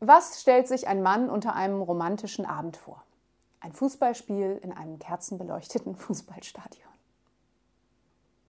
Was stellt sich ein Mann unter einem romantischen Abend vor? Ein Fußballspiel in einem kerzenbeleuchteten Fußballstadion.